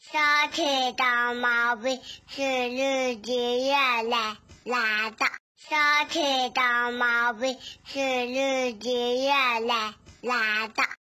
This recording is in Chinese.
身体的毛病是日积月累来的。身体的毛病是日积月累来的。